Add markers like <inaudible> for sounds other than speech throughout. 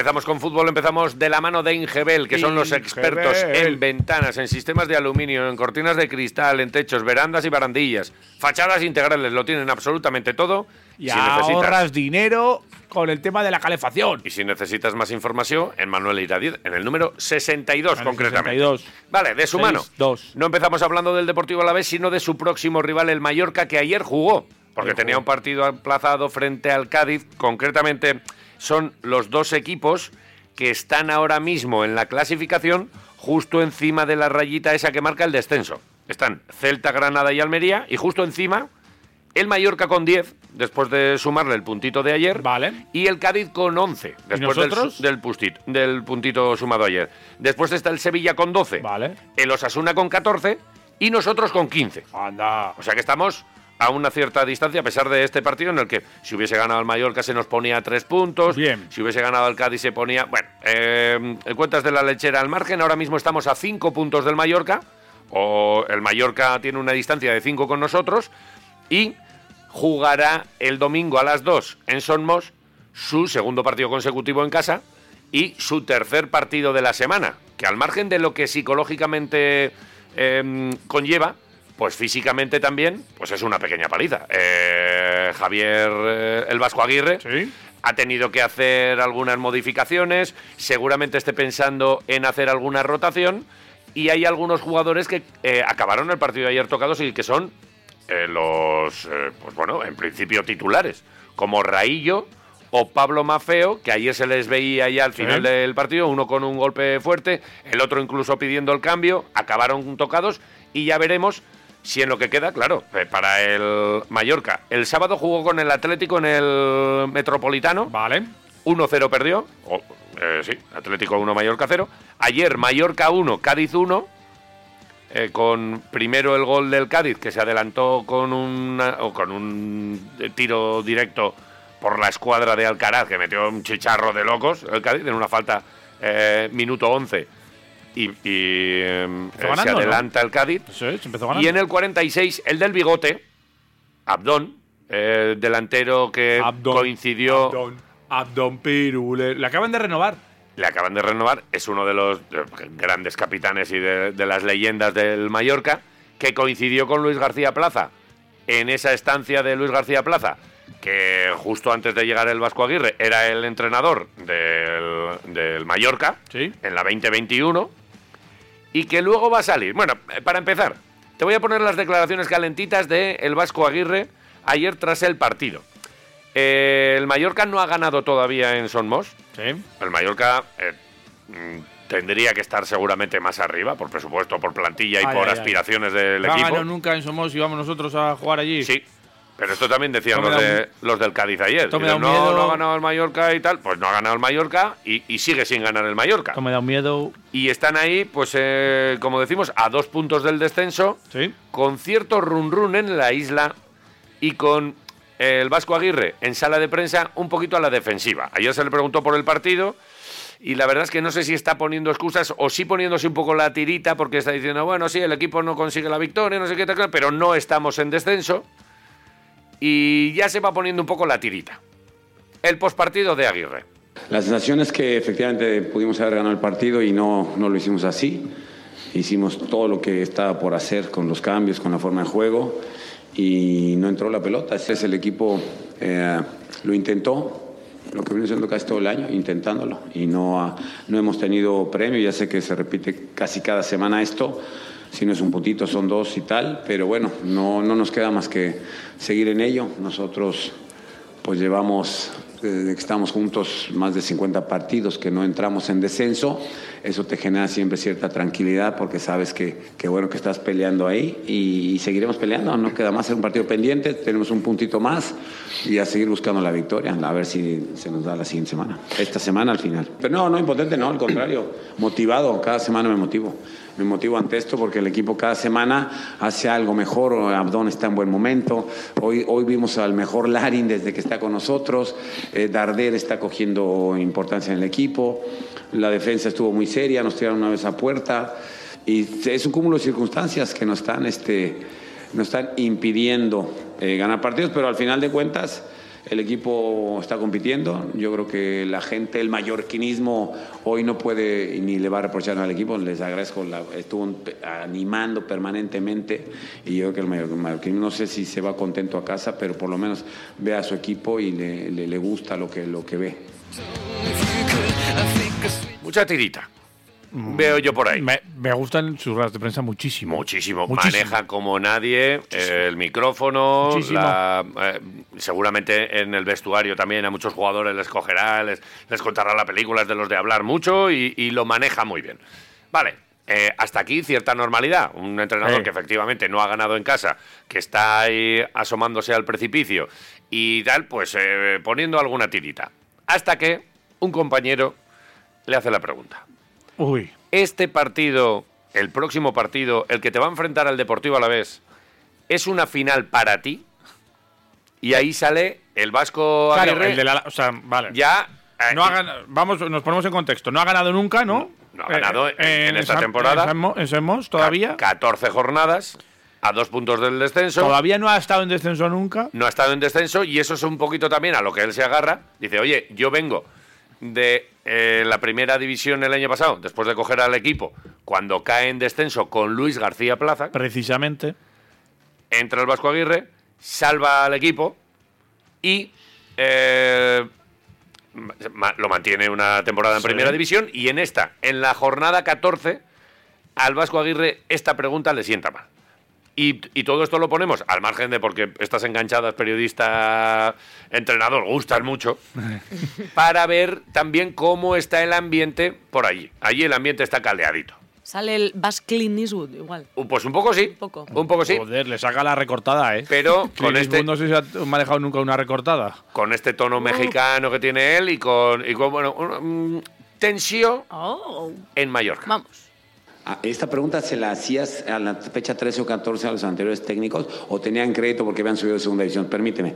Empezamos con fútbol, empezamos de la mano de Ingebel, que son los expertos en ventanas, en sistemas de aluminio, en cortinas de cristal, en techos, verandas y barandillas, fachadas integrales, lo tienen absolutamente todo. Y ahorras dinero con el tema de la calefacción. Y si necesitas más información, en Manuel Iradiz, en el número 62 En el concretamente. 62. Vale, de su mano. 62. No empezamos hablando del Deportivo Alavés, sino de su próximo rival, el Mallorca, que ayer jugó, porque Ayer tenía jugó. un partido aplazado frente al Cádiz. Concretamente, son los dos equipos que están ahora mismo en la clasificación justo encima de la rayita esa que marca el descenso. Están Celta, Granada y Almería, y justo encima el Mallorca con 10, después de sumarle el puntito de ayer. Vale. Y el Cádiz con 11, después del, del, pustit- del puntito sumado ayer. Después está el Sevilla con 12. Vale. El Osasuna con 14 y nosotros con 15. Anda. O sea que estamos a una cierta distancia, a pesar de este partido en el que si hubiese ganado el Mallorca se nos ponía tres puntos. Bien. Si hubiese ganado el Cádiz se ponía. Bueno, eh, en cuentas de la lechera al margen, ahora mismo estamos a cinco puntos del Mallorca. O el Mallorca tiene una distancia de 5 con nosotros. Y jugará el domingo a las 2 en Sonmos su segundo partido consecutivo en casa y su tercer partido de la semana, que al margen de lo que psicológicamente eh, conlleva, pues físicamente también, pues es una pequeña paliza. Eh, Javier eh, el Vasco Aguirre Sí. ha tenido que hacer algunas modificaciones, seguramente esté pensando en hacer alguna rotación y hay algunos jugadores que eh, acabaron el partido de ayer tocados y que son eh, los, pues bueno, en principio titulares, como Raillo o Pablo Mafeo, que ayer se les veía ya al final Sí. del partido, uno con un golpe fuerte, el otro incluso pidiendo el cambio, acabaron tocados y ya veremos si en lo que queda, claro, eh, para el Mallorca. El sábado jugó con el Atlético en el Metropolitano, Vale. 1-0 perdió. Eh, sí, Atlético 1, Mallorca 0. Ayer Mallorca 1, Cádiz 1. eh, con primero el gol del Cádiz, que se adelantó con, una- o con un tiro directo por la escuadra de Alcaraz, que metió un chicharro de locos, el Cádiz, en una falta eh, minuto 11. Y, y, eh, se adelanta el Cádiz. Y en el 46, el del bigote, Abdón, eh, delantero que Abdón, coincidió Abdón, Abdón Pirule. Le acaban de renovar. le acaban de renovar, es uno de los eh, grandes capitanes y de, de las leyendas del Mallorca, que coincidió con Luis García Plaza en esa estancia de Luis García Plaza, que justo antes de llegar el Vasco Aguirre era el entrenador del, del Mallorca, Sí. en la 2021, y que luego va a salir. Bueno, eh, para empezar, te voy a poner las declaraciones calentitas de el Vasco Aguirre ayer tras el partido. Eh, el Mallorca no ha ganado todavía en Sonmos, Sí. el Mallorca eh, mm, tendría que estar seguramente más arriba, por presupuesto, por plantilla y Ay, por ay, ay. aspiraciones del No equipo. ganado nunca en Somos y vamos nosotros a jugar allí. Sí, pero esto también decían los, de- los del Cádiz ayer. Esto me da Dicen, un no, miedo". no ha ganado el Mallorca y tal. Pues no ha ganado el Mallorca y, y sigue sin ganar el Mallorca. Esto me da un miedo. Y están ahí, pues, eh, como decimos, a dos puntos del descenso, Sí. con cierto run run en la isla y con el Vasco Aguirre en sala de prensa un poquito a la defensiva. Ayer se le preguntó por el partido y la verdad es que no sé si está poniendo excusas o sí poniéndose un poco la tirita porque está diciendo, bueno, sí, el equipo no consigue la victoria, no sé qué tal, pero no estamos en descenso y ya se va poniendo un poco la tirita. El pospartido de Aguirre. La sensación es que efectivamente pudimos haber ganado el partido y no, no lo hicimos así. Hicimos todo lo que estaba por hacer con los cambios, con la forma de juego y no entró la pelota. Ese es el equipo, eh, lo intentó, lo que viene siendo casi todo el año, intentándolo y no, no hemos tenido premio. Ya sé que se repite casi cada semana esto. Si no es un puntito, son dos y tal, pero bueno, no, no nos queda más que seguir en ello. Nosotros pues llevamos que estamos juntos más de 50 partidos, que no entramos en descenso, eso te genera siempre cierta tranquilidad porque sabes que, que bueno que estás peleando ahí y, seguiremos peleando, no queda más ser un partido pendiente, tenemos un puntito más y a seguir buscando la victoria, a ver si se nos da la siguiente semana, esta semana al final. Pero no, no impotente, no, al contrario, motivado, cada semana me motivo me motivo ante esto porque el equipo cada semana hace algo mejor. Abdón está en buen momento. Hoy, hoy vimos al mejor Larin desde que está con nosotros. Eh, Darder está cogiendo importancia en el equipo. La defensa estuvo muy seria, nos tiraron una vez a puerta. Y es un cúmulo de circunstancias que nos están, este, nos están impidiendo eh, ganar partidos, pero al final de cuentas el equipo está compitiendo. Yo creo que la gente, el mallorquinismo, hoy no puede ni le va a reprochar al equipo. Les agradezco, la, estuvo animando permanentemente. Y yo creo que el mallorquinismo, no sé si se va contento a casa, pero por lo menos ve a su equipo y le, le, le gusta lo que, lo que ve. Mucha tirita. Mm. Veo yo por ahí. Me, gustan sus ruedas de prensa muchísimo. Muchísimo. Maneja como nadie el micrófono. Eh, seguramente en el vestuario también a muchos jugadores les cogerá, les, les contará la película, es de los de hablar mucho y, lo maneja muy bien. Vale, eh, hasta aquí cierta normalidad. Un entrenador que efectivamente no ha ganado en casa, que está ahí asomándose al precipicio y tal, pues eh, poniendo alguna tirita. Hasta que un compañero le hace la pregunta. Uy. Este partido, el próximo partido, el que te va a enfrentar al Deportivo a la vez, ¿es una final para ti? Y ahí sale el Vasco Aguirre. o sea, vale. Ya. Eh, no vamos, nos ponemos en contexto. No ha ganado nunca, ¿no? No, ha ganado en, esta temporada. En Semos, todavía. 14 jornadas a dos puntos del descenso. Todavía no ha estado en descenso nunca. No ha estado en descenso y eso es un poquito también a lo que él se agarra. Dice, oye, yo vengo de eh, la primera división el año pasado, después de coger al equipo, cuando cae en descenso con Luis García Plaza. Precisamente. Entra el Vasco Aguirre, salva al equipo y eh, lo mantiene una temporada en primera división. Y en esta, en la jornada 14, al Vasco Aguirre esta pregunta le sienta mal. Y, todo esto lo ponemos al margen de porque estas enganchadas periodista, entrenador, gustan mucho, <laughs> para ver también cómo está el ambiente por allí. Allí el ambiente está caldeadito. Sale el Bass Clean Eastwood, igual. Uh, pues un poco sí. Un poco. Un poco sí. Joder, le saca la recortada, ¿eh? Pero <laughs> con este. No sé si ha manejado nunca una recortada. Con este tono mexicano que tiene él y con. Y con bueno, mm, tensión oh. en Mallorca. Vamos. Ah, ¿Esta pregunta se la hacías a la fecha 13 o 14 a los anteriores técnicos o tenían crédito porque habían subido de segunda división? Permíteme.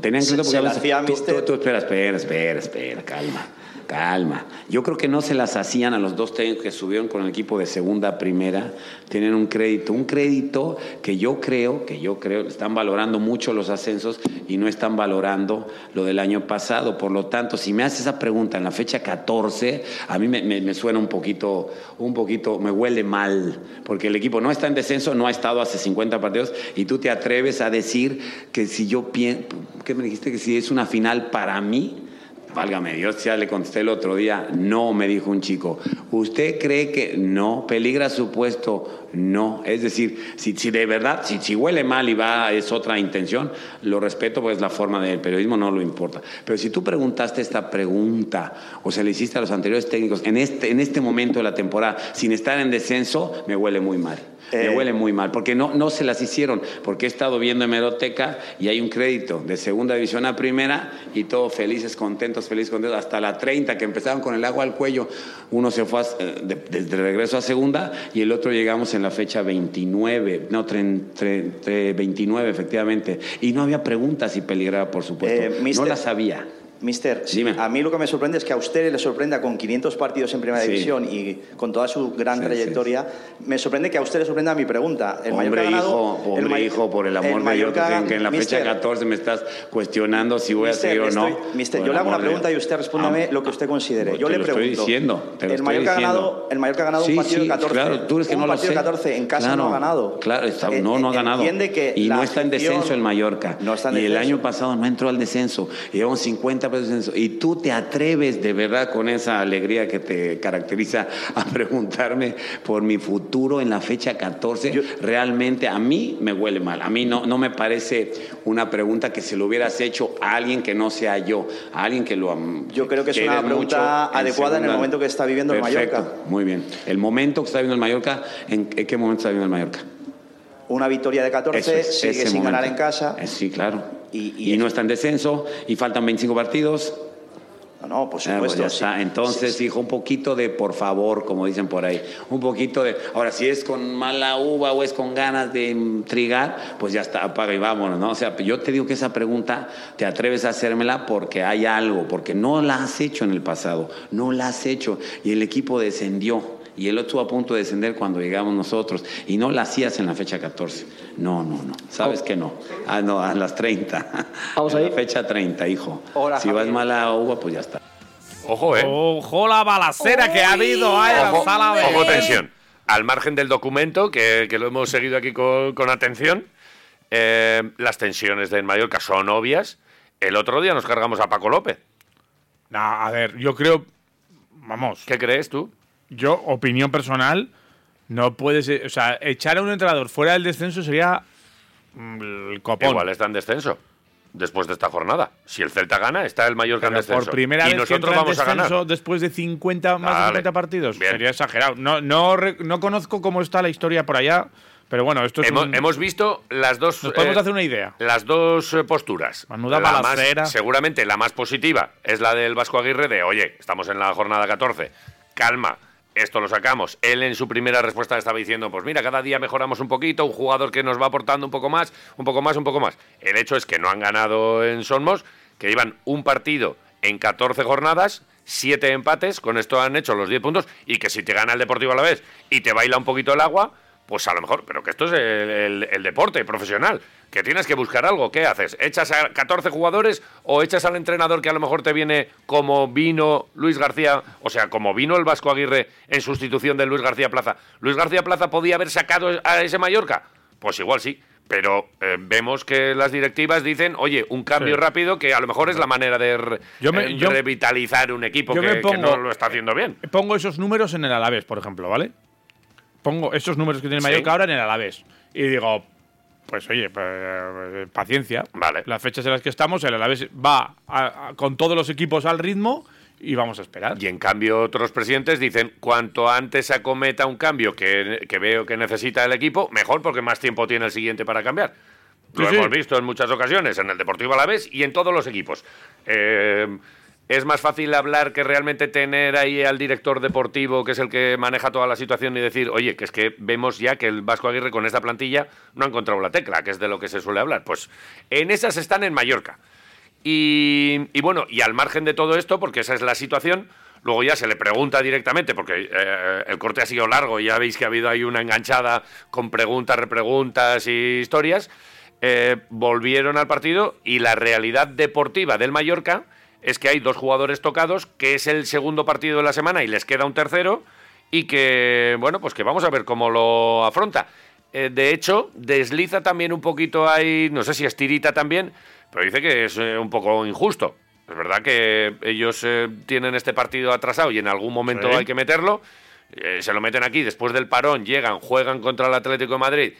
¿Tenían crédito porque se, habían... tú, tú, espera, espera, espera, espera, calma. Calma. Yo creo que no se las hacían a los dos técnicos que subieron con el equipo de segunda a primera. Tienen un crédito, un crédito que yo creo, que yo creo, están valorando mucho los ascensos y no están valorando lo del año pasado. Por lo tanto, si me haces esa pregunta en la fecha 14, a mí me, suena un poquito, un poquito, me huele mal, porque el equipo no está en descenso, no ha estado hace 50 partidos y tú te atreves a decir que si yo pienso, ¿qué me dijiste? Que si es una final para mí, Válgame Dios, ya le contesté el otro día, no, me dijo un chico. ¿Usted cree que no? ¿Peligra su puesto? No. Es decir, si, si de verdad, si, si, huele mal y va, es otra intención, lo respeto, pues la forma del periodismo no lo importa. Pero si tú preguntaste esta pregunta o se le hiciste a los anteriores técnicos en este, en este momento de la temporada sin estar en descenso, me huele muy mal. Me eh, huele muy mal, porque no, no se las hicieron, porque he estado viendo hemeroteca y hay un crédito de segunda división a primera y todos felices, contentos, felices, contentos, hasta la 30 que empezaron con el agua al cuello, uno se fue desde de, regreso a segunda y el otro llegamos en la fecha 29, no, 29 efectivamente, y no había preguntas y peligraba, por supuesto, eh, no las había. Mister, a mí lo que me sorprende es que a usted le sorprenda con 500 partidos en Primera División y con toda su gran trayectoria, me sorprende que a usted le sorprenda mi pregunta. El hombre, hijo, hombre, hijo, por el amor de Dios, que en la fecha 14 me estás cuestionando si voy a seguir o no. mister, yo le hago una pregunta y usted respóndame ah, lo que usted considere. Yo le pregunto. Estoy diciendo, te lo el, Mallorca ha ganado, el Mallorca ha ganado un partido de 14. Claro, tú eres que no lo sé. 14 en casa no ha ganado. Claro, no, no ha ganado. y no está en descenso el Mallorca. y el año pasado no entró al descenso. Llevamos 50 Y tú te atreves de verdad con esa alegría que te caracteriza <laughs> a preguntarme por mi futuro en la fecha 14. Realmente a mí me huele mal. A mí no, no me parece una pregunta que se lo hubieras hecho a alguien que no sea yo, a alguien que lo Yo creo que es una pregunta adecuada en el momento que está viviendo el Perfecto, Mallorca. Muy bien. El momento que está viviendo el Mallorca, ¿en, en qué momento está viviendo el Mallorca? Una victoria de 14, Eso es, sigue sin momento. ganar en casa. Eh, sí, claro. Y- Y, y- no está en descenso, y faltan 25 partidos. No, no, por Ah, pues supuesto. ya sí. está. Entonces, Sí, hijo, un poquito de por favor, como dicen por ahí. Un poquito de. Ahora, si es con mala uva o es con ganas de intrigar, pues ya está, apaga y vámonos, ¿no? O sea, yo te digo que esa pregunta te atreves a hacérmela porque hay algo, porque no la has hecho en el pasado, no la has hecho. Y el equipo descendió. Y él estuvo a punto de descender cuando llegamos nosotros. Y no la hacías en la fecha 14. No, no, no. ¿Sabes que no? Ah, no, a las 30. Vamos ahí. la fecha 30, hijo. Hola, si vas Javier. mala uva, pues ya está. Ojo, ¿eh? Ojo la balacera que ha habido ahí en la Ojo, sala de. ojo, tensión. Al margen del documento, que, que lo hemos seguido aquí con, con atención, eh, las tensiones de Mallorca son obvias. El otro día nos cargamos a Paco López. No, a ver, yo creo. Vamos, ¿Qué crees tú? Yo, opinión personal, no puede ser. O sea, echar a un entrenador fuera del descenso sería. mm, El copón. Igual está en descenso. Después de esta jornada. Si el Celta gana, está el Mallorca en descenso. por primera y vez que nosotros entra en vamos a ganar. después de 50 más de Vale, 50 partidos. bien. Sería exagerado. No, no, no conozco cómo está la historia por allá, pero bueno, esto es Hemos, un- hemos visto las dos. Nos podemos eh, hacer una idea. Las dos eh, posturas. Menuda La más- seguramente la más positiva es la del Vasco Aguirre de, oye, estamos en la jornada 14, calma, esto lo sacamos. Él en su primera respuesta estaba diciendo, pues mira, cada día mejoramos un poquito, un jugador que nos va aportando un poco más, un poco más, un poco más. El hecho es que no han ganado en Sonmos, que llevan un partido en 14 jornadas, 7 empates, con esto han hecho los 10 puntos, y que si te gana el Deportivo a la vez y te baila un poquito el agua, pues a lo mejor, pero que esto es el, el- el deporte profesional, que tienes que buscar algo. ¿Qué haces? ¿Echas a 14 jugadores o echas al entrenador que a lo mejor te viene como vino Luis García, o sea, como vino el Vasco Aguirre en sustitución de Luis García Plaza? ¿Luis García Plaza podía haber sacado a ese Mallorca? Pues igual sí. Pero eh, vemos que las directivas dicen, oye, un cambio Sí. rápido que a lo mejor es la manera de re- Yo me- eh, yo- revitalizar un equipo yo que, me que no lo está haciendo bien. Pongo esos números en el Alavés, por ejemplo, ¿vale? Pongo esos números que tiene Sí. Mallorca ahora en el Alavés. Y digo, pues oye, pues, eh, paciencia. Vale. Las fechas en las que estamos, el Alavés va a- a- con todos los equipos al ritmo y vamos a esperar. Y en cambio otros presidentes dicen, cuanto antes se acometa un cambio que, que veo que necesita el equipo, mejor porque más tiempo tiene el siguiente para cambiar. Lo Sí, sí. hemos visto en muchas ocasiones, en el Deportivo Alavés y en todos los equipos. Eh, es más fácil hablar que realmente tener ahí al director deportivo, que es el que maneja toda la situación, y decir, oye, que es que vemos ya que el Vasco Aguirre con esta plantilla no ha encontrado la tecla, que es de lo que se suele hablar. Pues en esas están en Mallorca. Y, y bueno, y al margen de todo esto, porque esa es la situación, luego ya se le pregunta directamente, porque eh, el corte ha sido largo y ya veis que ha habido ahí una enganchada con preguntas, repreguntas y historias, eh, volvieron al partido y la realidad deportiva del Mallorca es que hay dos jugadores tocados, que es el segundo partido de la semana y les queda un tercero, y que, bueno, pues que vamos a ver cómo lo afronta. Eh, de hecho, desliza también un poquito ahí, no sé si estirita también, pero dice que es eh, un poco injusto. Es verdad que ellos eh, tienen este partido atrasado y en algún momento Sí. hay que meterlo. Se lo meten aquí, después del parón llegan, juegan contra el Atlético de Madrid,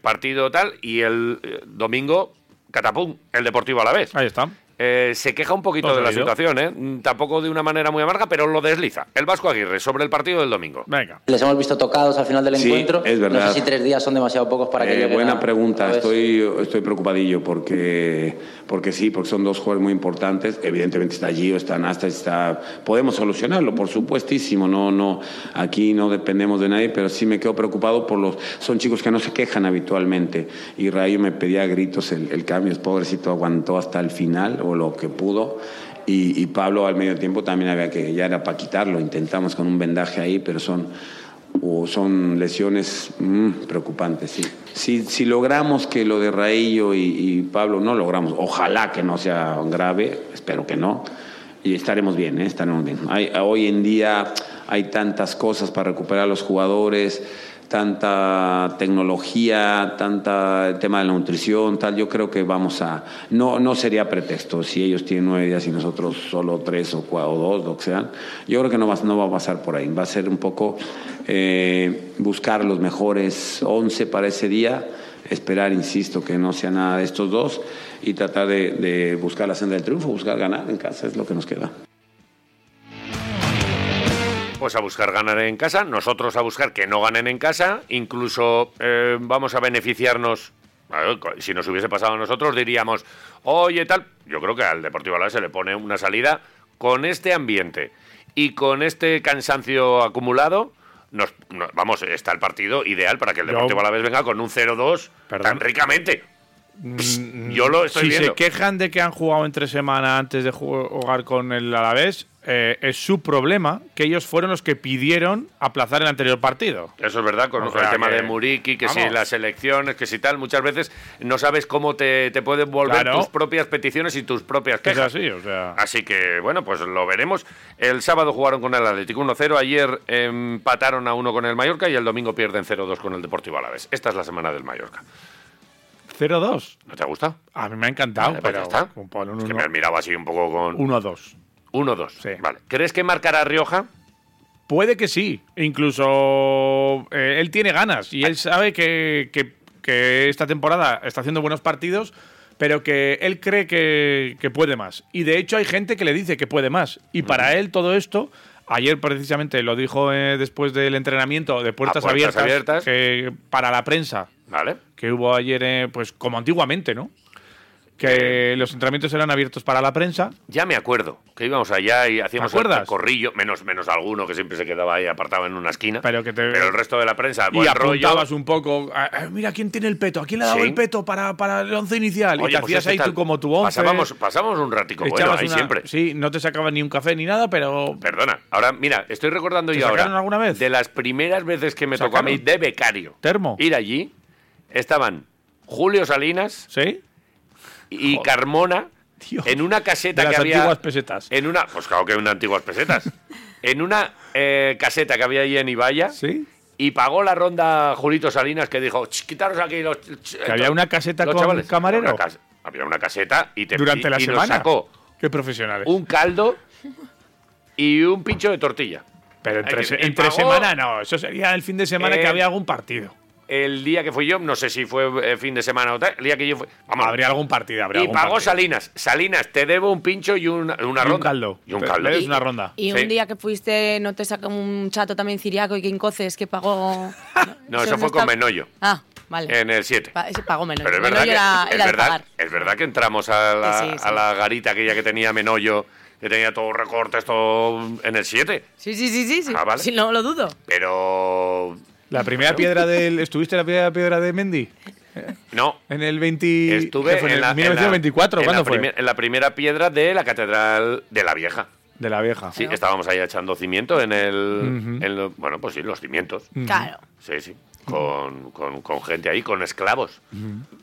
partido tal, y el domingo, catapum, el Deportivo a la vez. Ahí está. Eh, se queja un poquito de la situación, ¿eh? Mm, Tampoco de una manera muy amarga, pero lo desliza. El Vasco Aguirre sobre el partido del domingo. Venga. Les hemos visto tocados al final del Sí, encuentro. es verdad. No sé si tres días son demasiado pocos para que Eh, lleguen buena a- pregunta. Estoy, estoy preocupadillo porque, porque sí, porque son dos jugadores muy importantes. Evidentemente está Gio, está Nasta, está. Podemos solucionarlo, por supuestísimo. No, no, aquí no dependemos de nadie, pero sí me quedo preocupado por los. Son chicos que no se quejan habitualmente. Y Rayo me pedía a gritos el, el cambio. Pobrecito aguantó hasta el final lo que pudo. Y, Pablo al medio tiempo también había que, ya era para quitarlo. Intentamos con un vendaje ahí, pero son o son lesiones mm, preocupantes, sí. Si, si logramos que lo de Raillo y, y Pablo no logramos, ojalá que no sea grave, espero que no, y estaremos bien, ¿eh? estaremos bien. Hoy en día hay tantas cosas para recuperar a los jugadores, tanta tecnología, tanta tema de la nutrición, tal, yo creo que vamos a, no, no sería pretexto si ellos tienen nueve días y nosotros solo tres o cuatro o dos, lo que sean, yo creo que no va, no va a pasar por ahí, va a ser un poco eh, buscar los mejores once para ese día, esperar, insisto, que no sea nada de estos dos y tratar de, de buscar la senda del triunfo, buscar ganar en casa, es lo que nos queda. Pues a buscar ganar en casa, nosotros a buscar que no ganen en casa, incluso eh, vamos a beneficiarnos. Si nos hubiese pasado a nosotros, diríamos, oye, tal. Yo creo que al Deportivo Alavés se le pone una salida con este ambiente y con este cansancio acumulado. Nos, no- vamos, está el partido ideal para que el Deportivo Alavés venga con un 0-2 Perdón. tan ricamente. Yo lo estoy si viendo. se quejan de que han jugado entre semana antes de jugar con el Alavés, eh, es su problema que ellos fueron los que pidieron aplazar el anterior partido. Eso es verdad, con O el sea tema que- de Muriki, que si vamos. las elecciones, que si tal, muchas veces no sabes cómo te, te pueden volver Claro. tus propias peticiones y tus propias Es quejas. así, o sea. Así que, bueno, pues lo veremos. El sábado jugaron con el Atlético 1-0, ayer empataron a 1 con el Mallorca y el domingo pierden 0-2 con el Deportivo Alavés. Esta es la semana del Mallorca. 0-2. ¿No te gusta? A mí me ha encantado, Vale, pues pero ya está. pon un Es que uno- me mirado así un poco con 1-2. 1-2. Sí. Vale. ¿Crees que marcará Rioja? Puede que sí. Incluso eh, él tiene ganas y él sabe que, que- que esta temporada está haciendo buenos partidos, pero que él cree que, que puede más. Y de hecho hay gente que le dice que puede más. Y para él todo esto, ayer precisamente lo dijo eh, después del entrenamiento de puertas, abiertas, abiertas. que para la prensa ¿Vale? que hubo ayer, eh, pues como antiguamente, ¿no? Que los entrenamientos eran abiertos para la prensa. Ya me acuerdo que íbamos allá y hacíamos el corrillo, menos, menos alguno que siempre se quedaba ahí apartado en una esquina. Pero que te- el resto de la prensa, Y buen rollo. apuntabas un poco, ah, ah, mira quién tiene el peto, a quién le ha dado Sí. el peto para, para el once inicial. y te pues hacías este ahí tal. tú como tu once. Pasábamos, pasábamos un ratico bueno ahí una- siempre. Sí, no te sacaban ni un café ni nada, pero Perdona, ahora mira, estoy recordando ¿Te yo ahora sacaron alguna vez? de las primeras veces que me tocó a mí de becario Termo. ir allí, estaban Julio Salinas ¿Sí? Y Joder. Carmona Dios. en una caseta De las que había antiguas pesetas. en una, pues claro que una antiguas pesetas, <laughs> en una eh, caseta que había allí en Ibaya. ¿Sí? Y pagó la ronda Julito Salinas que dijo, "Ch, quitaros aquí los... Que había una caseta con chavales". camarero. Había una, cas- había una caseta y, te, Durante y- la y nos semana. sacó Qué profesionales. un caldo y un pincho de tortilla. pero entre, Ay, se- y entre pagó- semana no, eso sería el fin de semana Eh, que había algún partido. El día que fui yo, no sé si fue eh, fin de semana o tal, el día que yo fui... Vamos, Habría algún partido, habría y algún pagó partido. Salinas. Salinas, te debo un pincho y una, una Y un ronda. caldo. Y un caldo. des una ronda. Y Sí. un día que fuiste, ¿no te saca un chato también ciriaco y que incoces que pagó? No, eso fue con Menollo. Ah, vale. En el 7. Pa- ese pagó menos. Pero es verdad, Menollo que, era, es, era verdad, pagar. es verdad que entramos a la, Sí, sí, sí. a la garita aquella que tenía Menollo, que tenía todos recortes, todo en el 7. Sí, sí, sí, sí. sí. Ah, vale. Sí, no lo dudo. Pero. La primera piedra del. ¿Estuviste en la primera piedra de Mendy? No. En el 20. Estuve ¿qué fue? en, la, el 1924, en la- en ¿cuándo la fue? primer- en la primera piedra de la Catedral de la Vieja. De la vieja. Sí, estábamos ahí echando cimiento en el. en lo- bueno, pues sí, los cimientos. Claro. Sí, sí. Con, con- con gente ahí, con esclavos.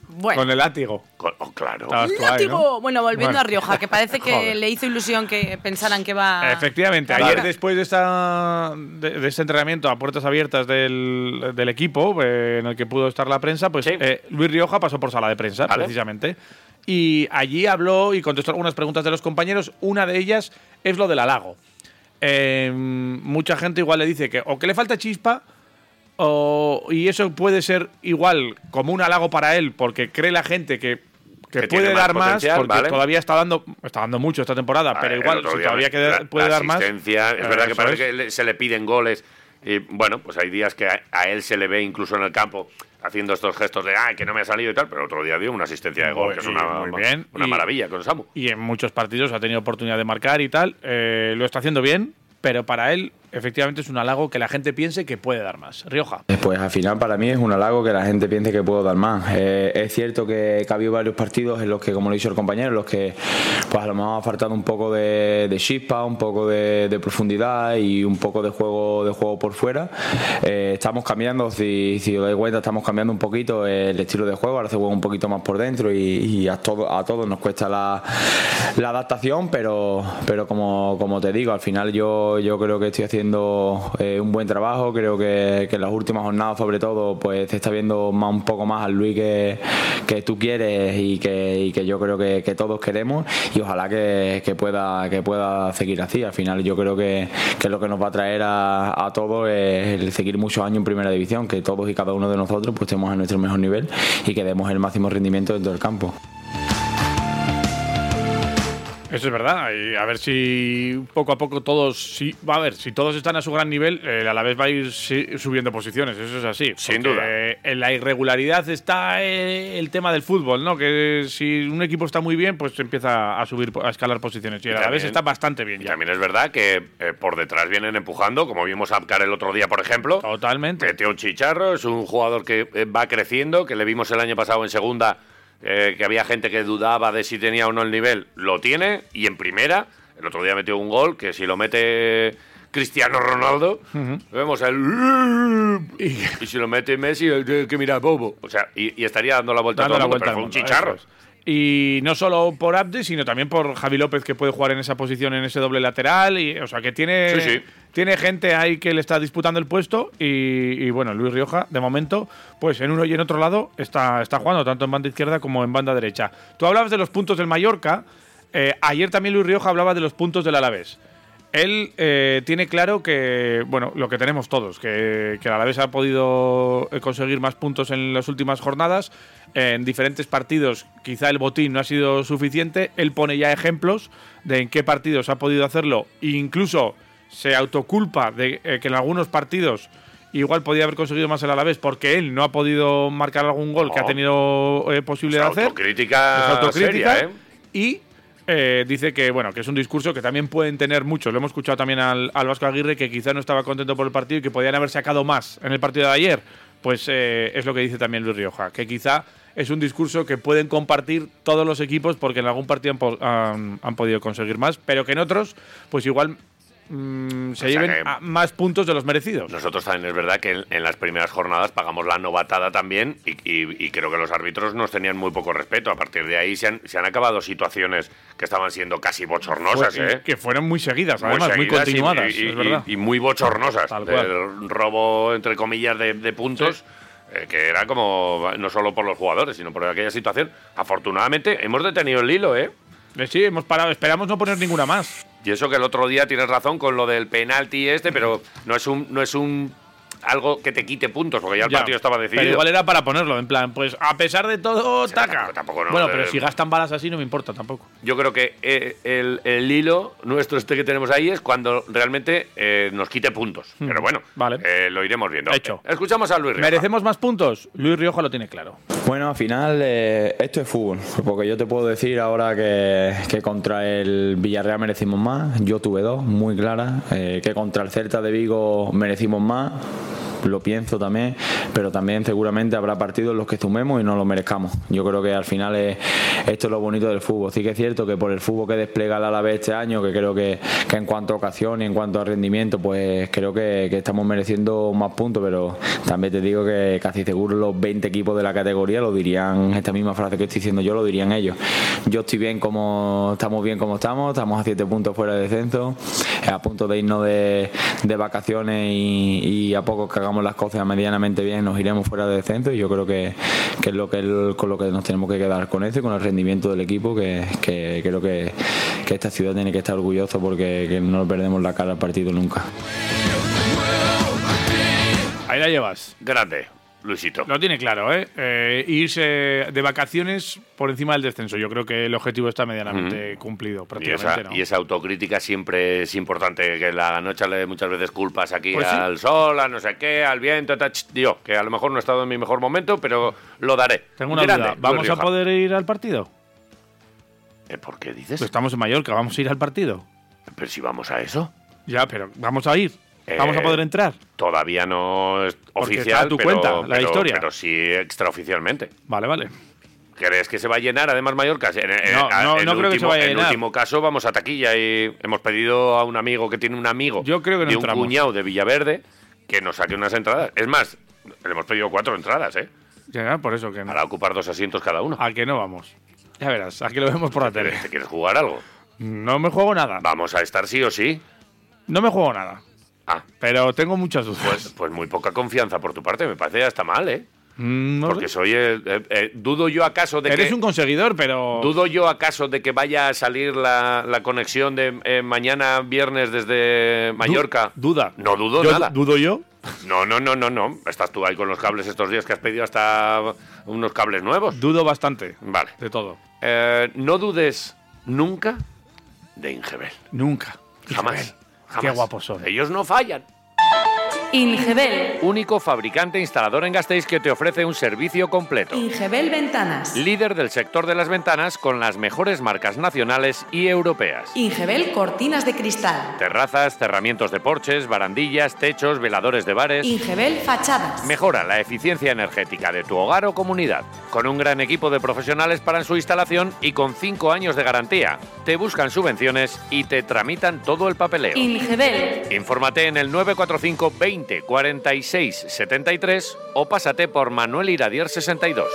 Bueno. Con el látigo. Con- oh, claro. Estabas tú ahí, Látigo. ¿no? Bueno, volviendo Bueno. a Rioja, que parece que Joder. le hizo ilusión que pensaran que va. Efectivamente, ayer después de, esta, de, de este entrenamiento a puertas abiertas del, del equipo, eh, en el que pudo estar la prensa, pues Sí. eh, Luis Rioja pasó por sala de prensa, Vale. precisamente. Y allí habló y contestó algunas preguntas de los compañeros. Una de ellas es lo del halago. Eh, mucha gente igual le dice que o que le falta chispa o, y eso puede ser igual como un halago para él porque cree la gente que, que Que puede dar más porque vale. todavía está dando está dando mucho esta temporada Ah, pero igual si todavía queda- puede la dar más Es Eh, verdad que eso parece es. que se le piden goles. Y bueno, pues hay días que a, a él se le ve incluso en el campo haciendo estos gestos de ay, que no me ha salido y tal, pero otro día dio una asistencia de gol, Muy- que es una, bien. una Y- maravilla con Samu. y en muchos partidos ha tenido oportunidad de marcar y tal eh, lo está haciendo bien pero para él efectivamente es un halago que la gente piense que puede dar más Rioja Pues al final para mí es un halago que la gente piense que puedo dar más. Eh, es cierto que, que ha habido varios partidos en los que, como lo dicho el compañero, en los que pues a lo mejor ha faltado un poco de, de chispa, un poco de, de profundidad y un poco de juego de juego por fuera. Eh, estamos cambiando, si, si os dais cuenta, estamos cambiando un poquito el estilo de juego, ahora se juega un poquito más por dentro y, y a, todo, a todos nos cuesta la, la adaptación, pero, pero como, como te digo, al final yo, yo creo que estoy haciendo haciendo eh, un buen trabajo. Creo que, en las últimas jornadas, sobre todo, pues se está viendo más, un poco más al Luis que, que tú quieres y que, que yo creo que, todos queremos. Y ojalá que, pueda, que pueda seguir así. Al final, yo creo que, que lo que nos va a traer a, a todos es el seguir muchos años en primera división, que todos y cada uno de nosotros pues estemos a nuestro mejor nivel y que demos el máximo rendimiento dentro del campo. Eso es verdad. Y a ver si poco a poco todos. Si, va a ver, si todos están a su gran nivel, el Alavés va a ir subiendo posiciones. Eso es así. Sin duda. eh, En la irregularidad está eh, el tema del fútbol, ¿no? Que si un equipo está muy bien, pues empieza a subir, a escalar posiciones. Y el Alavés también- está bastante bien Y ya. también es verdad que eh, por detrás vienen empujando, como vimos a Abkar el otro día, por ejemplo. Totalmente. Metió un chicharro, es un jugador que eh, va creciendo, que le vimos el año pasado en segunda, eh, que había gente que dudaba de si tenía o no el nivel. Lo tiene, y en primera, el otro día metió un gol que si lo mete Cristiano Ronaldo, vemos el. Y, si lo mete Messi, eh, que mira Bobo. O sea, y, y estaría dando la vuelta Dando a todo la el mundo, vuelta pero al fue un mundo, chicharro. eso es. Y no solo por Abde, sino también por Javi López, que puede jugar en esa posición, en ese doble lateral. Y, o sea, que tiene, Sí, sí. tiene gente ahí que le está disputando el puesto. Y, y, bueno, Luis Rioja, de momento, pues en uno y en otro lado está, está jugando, tanto en banda izquierda como en banda derecha. Tú hablabas de los puntos del Mallorca. eh, ayer también Luis Rioja hablaba de los puntos del Alavés. Él eh, tiene claro que, bueno, lo que tenemos todos, que, que el Alavés ha podido eh, conseguir más puntos en las últimas jornadas. En diferentes partidos quizá el botín no ha sido suficiente. Él pone ya ejemplos de en qué partidos ha podido hacerlo. E incluso se autoculpa de eh, que en algunos partidos igual podía haber conseguido más el Alavés porque él no ha podido marcar algún gol que ha No. tenido eh, posibilidad de hacer. autocrítica Es autocrítica. seria, ¿eh? Y eh, dice que bueno que es un discurso que también pueden tener muchos. Lo hemos escuchado también al, al Vasco Aguirre que quizá no estaba contento por el partido y que podían haber sacado más en el partido de ayer. Pues eh, es lo que dice también Luis Rioja, que quizá es un discurso que pueden compartir todos los equipos porque en algún partido han, han podido conseguir más, pero que en otros pues igual mm, se sea lleven a- más puntos de los merecidos. Nosotros también es verdad que en, en las primeras jornadas pagamos la novatada también y, y- y creo que los árbitros nos tenían muy poco respeto. A partir de ahí se han, se han acabado situaciones que estaban siendo casi bochornosas, Fue- ¿eh? Que fueron muy seguidas, además, muy seguidas y- continuadas, y, es y- verdad. y muy bochornosas. Del robo, entre comillas, de, de puntos. eh, que era como, no solo por los jugadores, sino por aquella situación. Afortunadamente, hemos detenido el hilo, ¿eh? Eh, Sí, hemos parado, esperamos no poner ninguna más. Y eso que el otro día tienes razón con lo del penalti este, pero no es un, no es un algo que te quite puntos, porque ya el Ya, partido estaba decidido. Pero igual era para ponerlo, en plan, pues a pesar de todo, taca. tampoco- tampoco no, bueno, eh, pero si gastan balas así no me importa tampoco. Yo creo que eh, el, el hilo nuestro este que tenemos ahí es cuando realmente eh, nos quite puntos. Pero bueno. Vale. eh, lo iremos viendo. Hecho. Eh, Escuchamos a Luis Rioja. ¿Merecemos más puntos? Luis Rioja lo tiene claro. Bueno, al final eh, esto es fútbol, porque yo te puedo decir ahora que, que contra el Villarreal merecimos más, yo tuve dos muy claras, eh, que contra el Celta de Vigo merecimos más, lo pienso también, pero también seguramente habrá partidos en los que sumemos y no lo merezcamos. Yo creo que al final es, esto es lo bonito del fútbol. Sí que es cierto que por el fútbol que despliega el Alavés este año, que creo que, en cuanto a ocasión y en cuanto a rendimiento, pues creo que, estamos mereciendo más puntos, pero también te digo que casi seguro los 20 equipos de la categoría lo dirían, esta misma frase que estoy diciendo yo, lo dirían ellos. Yo estoy bien como estamos bien como estamos, estamos a 7 puntos fuera de descenso, a punto de irnos de, vacaciones y a poco que hagamos las cosas medianamente bien nos iremos fuera de descenso y yo creo que, que es lo que con lo que nos tenemos que quedar con eso y con el rendimiento del equipo que, que creo que, que esta ciudad tiene que estar orgulloso porque que no perdemos la cara al partido nunca. Ahí la llevas. Grande, Luisito. Lo tiene claro, ¿eh? Eh, irse de vacaciones por encima del descenso. Yo creo que el objetivo está medianamente cumplido, Y esa, ¿no? y esa autocrítica siempre es importante, que la noche le muchas veces culpas aquí Pues sí. al sol, a no sé qué, al viento, ta, ch, digo, que a lo mejor no he estado en mi mejor momento, pero lo daré. Tengo una Grande, duda. ¿Vamos a poder ir al partido? Eh, ¿Por qué dices? Pues estamos en Mallorca, vamos a ir al partido. Pero si vamos a eso. Ya, pero vamos a ir. ¿Vamos a Eh, poder entrar? Todavía no es Porque oficial, está a tu pero, cuenta, la pero- historia. pero sí extraoficialmente. Vale, vale. ¿Crees que se va a llenar además Mallorca? En, en- No, no, en no creo que último- se vaya a En llenar. último caso vamos a taquilla y hemos pedido a un amigo que tiene un amigo Yo creo que no de un cuñado de Villaverde que nos saque unas entradas. Es más, le hemos pedido cuatro entradas, ¿eh? Ya, por eso que no. Para ocupar dos asientos cada uno. A que no vamos. Ya verás, aquí lo vemos por la tele. ¿Te quieres jugar algo? No me juego nada. Vamos a estar sí o sí. No me juego nada. Ah. Pero tengo muchas dudas. Pues, pues muy poca confianza por tu parte, me parece hasta mal, ¿eh? Mm, no Porque sé. soy el- eh, eh, dudo yo acaso de Eres que un conseguidor, pero. dudo yo acaso de que vaya a salir la, la conexión de eh, mañana viernes desde Mallorca. Du- duda. No dudo Yo- nada. ¿Dudo yo? No, no, no, no, no. Estás tú ahí con los cables estos días que has pedido hasta unos cables nuevos. Dudo bastante. Vale. De todo. No dudes nunca de Ingebel. Nunca. Jamás. Jamás. Qué guapos son. Ellos no fallan. Ingebel. Único fabricante instalador en Gasteiz que te ofrece un servicio completo. Ingebel Ventanas. Líder del sector de las ventanas con las mejores marcas nacionales y europeas. Ingebel Cortinas de Cristal. Terrazas, cerramientos de porches, barandillas, techos, veladores de bares. Ingebel Fachadas. Mejora la eficiencia energética de tu hogar o comunidad. Con un gran equipo de profesionales para su instalación y con 5 años de garantía. Te buscan subvenciones y te tramitan todo el papeleo. Ingebel. Infórmate en el 945 20 46 73 o pásate por Manuel Iradier 62.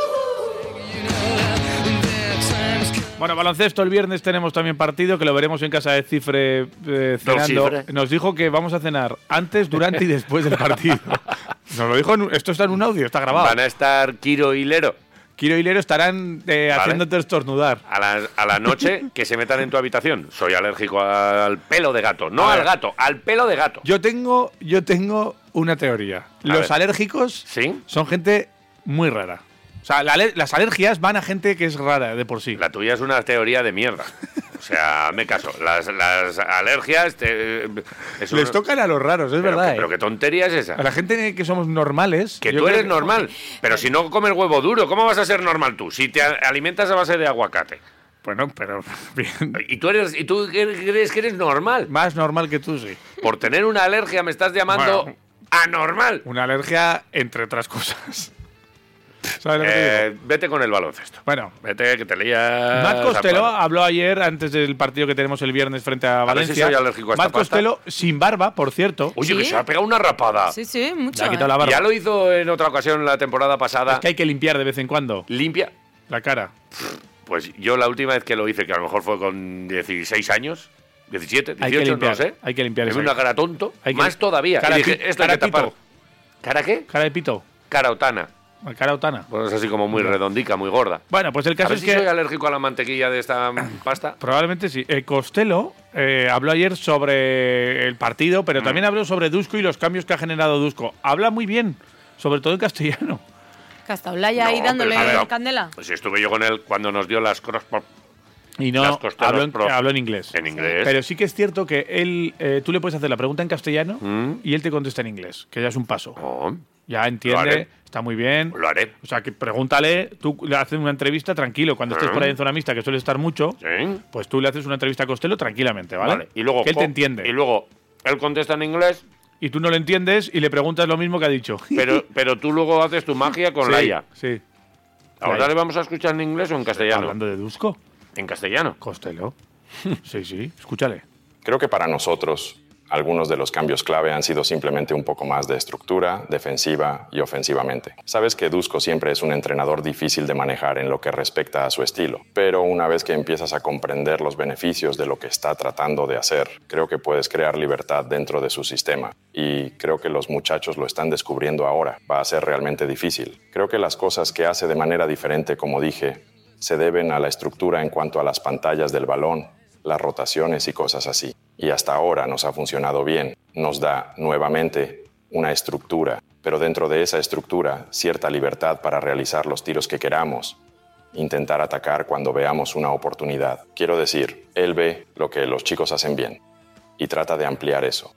Bueno, baloncesto, el viernes tenemos también partido que lo veremos en casa de Cifre eh, cenando. Cifre. Nos dijo que vamos a cenar antes, durante y después del partido. <laughs> Nos lo dijo, en esto está en un audio, está grabado. Van a estar Kiro y Lero Kiro y Lero estarán eh, Vale. haciéndote estornudar. a la, a la noche <laughs> que se metan en tu habitación. Soy alérgico al pelo de gato. No al gato, al pelo de gato. Yo tengo, yo tengo una teoría. Los ver. alérgicos ¿Sí? son gente muy rara. O sea, la las alergias van a gente que es rara de por sí. La tuya es una teoría de mierda. <laughs> O sea, me caso. Las, las alergias. Te, eso Les no- tocan a los raros, es pero, verdad. que- pero eh. qué tontería es esa. A la gente que somos normales. Que tú eres normal. Pero si no comes huevo duro, ¿cómo vas a ser normal tú? Si te alimentas a base de aguacate. Bueno, pero <laughs> bien. Y tú, eres, y tú crees que eres normal. Más normal que tú, sí. Por tener una alergia me estás llamando Bueno. anormal. Una alergia, entre otras cosas. Eh, vete con el baloncesto. Bueno, Vete, que te lías. Matt Costello habló ayer, antes del partido que tenemos el viernes frente a ver si Valencia. soy alérgico a esta Matt Costello, sin barba, por cierto. Oye, que se ha pegado una rapada. Sí, sí, mucho. Le ha quitado ¿eh? la barba. Ya lo hizo en otra ocasión la temporada pasada. Es que hay que limpiar de vez en cuando Limpia. la cara. Pues yo la última vez que lo hice, que a lo mejor fue con 16 años, 17, 18, Hay que limpiar, no sé. hay que limpiar vi una cara. cara tonto, Hay que- más todavía. Cara y dije, esto hay cara que tapar. pito. ¿Cara qué? Cara de pito. Cara otana. Cara otana. Pues es así como muy redondica, muy gorda. Bueno, pues el A caso ver es si que. soy alérgico a la mantequilla de esta <clears throat> pasta. Probablemente sí. Eh, Costello eh, habló ayer sobre el partido, Mm. pero también habló sobre Dusko y los cambios que ha generado Dusko. Habla muy bien, sobre todo en castellano. Hasta Olaya ahí No, dándole pero- pero- candela. Pues estuve yo con él cuando nos dio las cross pop Y no habló en, habló en inglés. en inglés. Pero sí que es cierto que él, eh, tú le puedes hacer la pregunta en castellano Mm. y él te contesta en inglés, que ya es un paso. Oh, Ya entiende, está muy bien. lo haré. O sea, que pregúntale, tú le haces una entrevista tranquilo. Cuando estés por ahí en zona mixta, que suele estar mucho, Sí. pues tú le haces una entrevista a Costello tranquilamente, ¿vale? Vale. Y luego que él te entiende. Y luego él contesta en inglés, Y tú no lo entiendes y le preguntas lo mismo que ha dicho. <laughs> pero, pero tú luego haces tu magia con sí, Laia. Sí. Ahora Laia. le vamos a escuchar en inglés o en castellano. Hablando de Dusko. En castellano. Costello. <laughs> sí, sí. Escúchale. Creo que para nosotros algunos de los cambios clave han sido simplemente un poco más de estructura, defensiva y ofensivamente. Sabes que Dusko siempre es un entrenador difícil de manejar en lo que respecta a su estilo, pero una vez que empiezas a comprender los beneficios de lo que está tratando de hacer, creo que puedes crear libertad dentro de su sistema. Y creo que los muchachos lo están descubriendo ahora. Va a ser realmente difícil. Creo que las cosas que hace de manera diferente, como dije, se deben a la estructura en cuanto a las pantallas del balón, las rotaciones y cosas así. Y hasta ahora nos ha funcionado bien. Nos da nuevamente una estructura, pero dentro de esa estructura cierta libertad para realizar los tiros que queramos, intentar atacar cuando veamos una oportunidad. Quiero decir, él ve lo que los chicos hacen bien y trata de ampliar eso.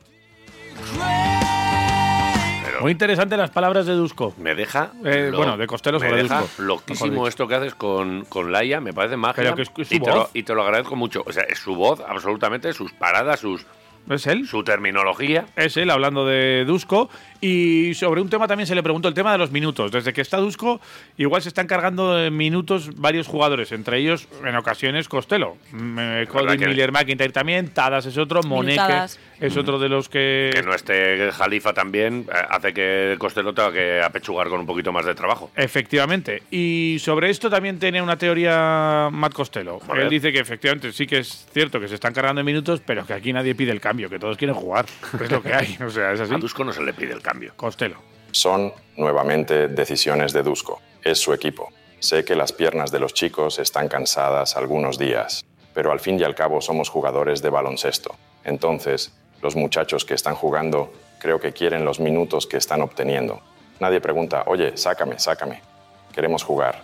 Muy interesante las palabras de Dusko. me deja. Eh, bueno, de Costello me sobre deja Dusko, loquísimo esto que haces con, con Laia, me parece magia. Pero que es- su y, te lo, voz. y te lo agradezco mucho. O sea, es su voz, absolutamente, sus paradas, sus, ¿Es él? su terminología. Es él hablando de Dusko. Y sobre un tema también se le preguntó el tema de los minutos. Desde que está Dusko, igual se están cargando de minutos varios jugadores, entre ellos en ocasiones Costello. Mm, eh, Cody Miller McIntyre también, Tadas es otro, Moneke es otro de los que. Que no esté Jalifa también eh, hace que Costello tenga que apechugar con un poquito más de trabajo. Efectivamente. Y sobre esto también tiene una teoría Matt Costello. Él dice que efectivamente sí que es cierto que se están cargando de minutos, pero que aquí nadie pide el cambio, que todos quieren jugar. Es lo que hay. O sea, es así. A Dusko no se le pide el cambio. Costello. Son nuevamente decisiones de Dusko. Es su equipo. Sé que las piernas de los chicos están cansadas algunos días, pero al fin y al cabo somos jugadores de baloncesto. Entonces, los muchachos que están jugando creo que quieren los minutos que están obteniendo. Nadie pregunta, oye, sácame, sácame. Queremos jugar.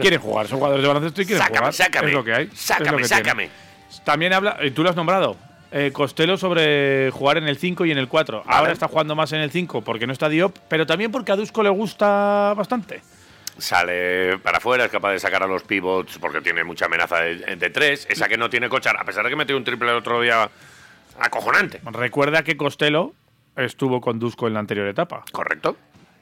Quieren jugar, son jugadores de baloncesto y quieren Sácame, jugar. sácame. Es lo que hay. es Sácame, lo que sácame. tiene. También habla, y tú lo has nombrado, eh, Costello sobre jugar en el 5 y en el 4. Ahora está jugando más en el 5 porque no está Diop, pero también porque a Dusko le gusta bastante. Sale para afuera, es capaz de sacar a los pivots porque tiene mucha amenaza de, de tres. Esa que no tiene Cochar, a pesar de que metió un triple el otro día acojonante. Recuerda que Costello estuvo con Dusko en la anterior etapa. ¿Correcto?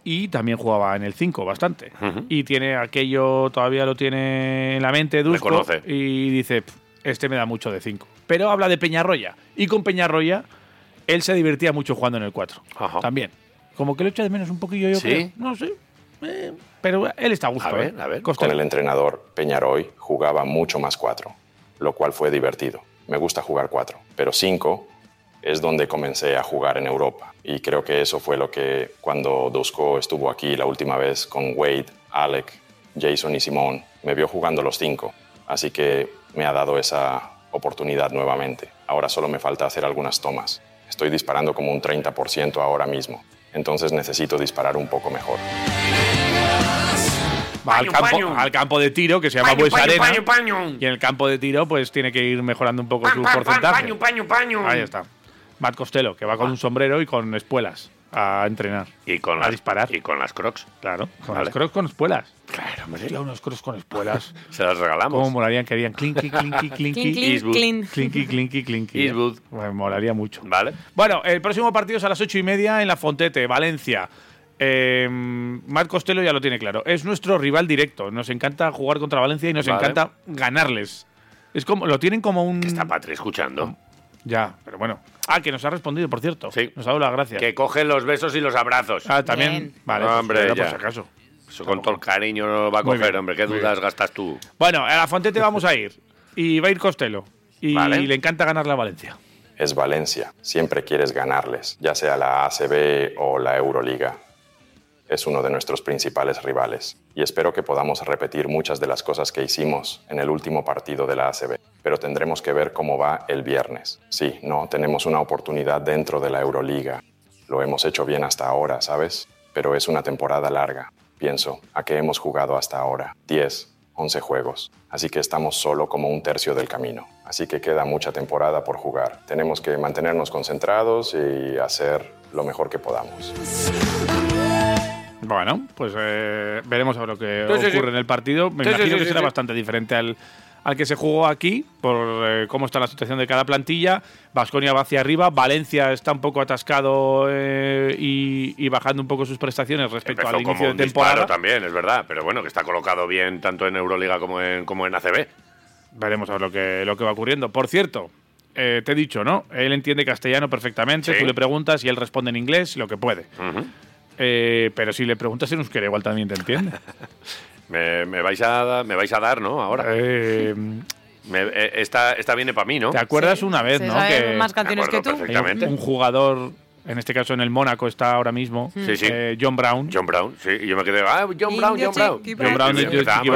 Y también jugaba en el 5 bastante. Y tiene aquello, todavía lo tiene en la mente Dusko. conoce. Y dice, "Pf, este me da mucho de 5. Pero habla de Peñarroya. Y con Peñarroya, él se divertía mucho jugando en el 4. Ajá. También. Como que lo echa de menos un poquillo yo ¿Sí? creo. No sé. Eh, pero él está a gusto. A ver, ¿eh? a ver. Con el entrenador Peñaroy jugaba mucho más cuatro, lo cual fue divertido. Me gusta jugar cuatro, pero cinco es donde comencé a jugar en Europa. Y creo que eso fue lo que cuando Dusko estuvo aquí la última vez con Wade, Alec, Jason y Simón, me vio jugando los cinco. Así que me ha dado esa oportunidad nuevamente. Ahora solo me falta hacer algunas tomas. Estoy disparando como un 30% ahora mismo. Entonces necesito disparar un poco mejor. Va al campo, paño. al campo de tiro, que se llama Bues Arena. paño, paño. Y en el campo de tiro, pues tiene que ir mejorando un poco Pan, su pan, porcentaje. paño, paño, paño. Ahí está. Matt Costello, que va Ah. con un sombrero y con espuelas a entrenar. Y con a las, disparar. Y con las crocs. Claro, con Vale. las crocs con espuelas. Claro, hombre. Hostia, unos crocs con espuelas. <laughs> Se las regalamos. ¿Cómo molarían? Que harían clinky, clinky, <laughs> clinky. Clink, clink, Eastwood. clink. Clinky, clinky, clinky. Eastwood. Me molaría mucho. Vale. Bueno, el próximo partido es a las ocho y media en la Fontete, Valencia. Eh, Matt Costello ya lo tiene claro. Es nuestro rival directo. Nos encanta jugar contra Valencia y nos Vale. encanta ganarles. Es como, lo tienen como un. Está Patri escuchando. Ya, pero bueno. Ah, que nos ha respondido, por cierto. Sí. Nos ha dado las gracias. Que coge los besos y los abrazos. Ah, también. Bien. Vale, No, pues, hombre, ya. por si acaso. Eso con todo el cariño no lo va a Muy coger, bien, hombre. ¿Qué muy dudas gastas tú? Bueno, a la Fontete vamos a ir. Y va a ir Costello. Y Vale. le encanta ganar la Valencia. es Valencia. Siempre quieres ganarles, ya sea la ACB o la Euroliga. Es uno de nuestros principales rivales y espero que podamos repetir muchas de las cosas que hicimos en el último partido de la ACB. Pero tendremos que ver cómo va el viernes. Sí, no, tenemos una oportunidad dentro de la Euroliga. Lo hemos hecho bien hasta ahora, ¿sabes? Pero es una temporada larga. Pienso, ¿a qué hemos jugado hasta ahora? 10, 11 juegos. Así que estamos solo como un tercio del camino. Así que queda mucha temporada por jugar. Tenemos que mantenernos concentrados y hacer lo mejor que podamos. Bueno, pues eh, veremos a ver lo que Sí, ocurre sí. en el partido. Me Sí, imagino que será bastante diferente al, al que se jugó aquí, por eh, cómo está la situación de cada plantilla. Vasconia va hacia arriba, Valencia está un poco atascado eh, y, y bajando un poco sus prestaciones respecto Empezó al inicio como de un temporada. disparo también, es verdad. Pero bueno, que está colocado bien tanto en Euroliga como en, como en ACB. Veremos a ver lo que, lo que va ocurriendo. Por cierto, eh, te he dicho, ¿no? Él entiende castellano perfectamente, tú le preguntas y él responde en inglés, lo que puede. Ujú. Eh, pero si le preguntas en euskera, igual también te entiende. <laughs> me, me vais a, me vais a dar, ¿no? Ahora. Eh, Me- eh, esta, esta viene para mí, ¿no? ¿Te acuerdas Sí, una vez, se no? sabe Que más canciones que tú. un- jugador, en este caso en el Mónaco está ahora mismo, Sí, sí. eh, John Brown. John Brown, sí. Y yo me quedé, ah, John Brown, John Brown. John Brown de Y Chiqui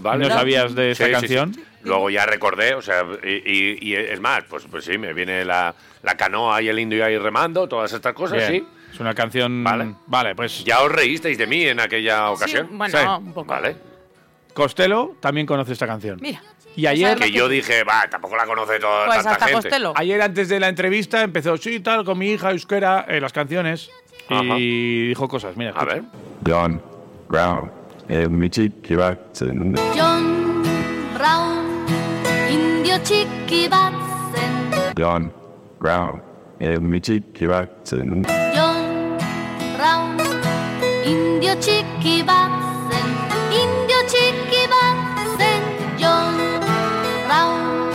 vale. ¿No sabías de esta Sí, sí, sí. canción? Luego ya recordé, o sea, y, y- y es más, pues, pues sí, me viene la, la canoa y el indio ahí remando, todas estas cosas, Bien. sí. Es una canción. Vale. Vale, pues Ya os reísteis de mí en aquella Sí, ocasión. bueno, Sí. un poco. Vale. Costello también conoce esta canción. Mira. Y ayer, Que yo dije, va, tampoco la conoce toda Pues tanta hasta gente. Costello. ayer antes de la entrevista empezó, sí, tal, con mi hija euskera, eh, las canciones. Ajá. Y dijo cosas, mira. A ver. John Brown Kibatzen. John Brown, indio zen. John Brown el Michi Kibatzen. John Brown, indio chiquibatzen, indio chiquibatzen, John Brown.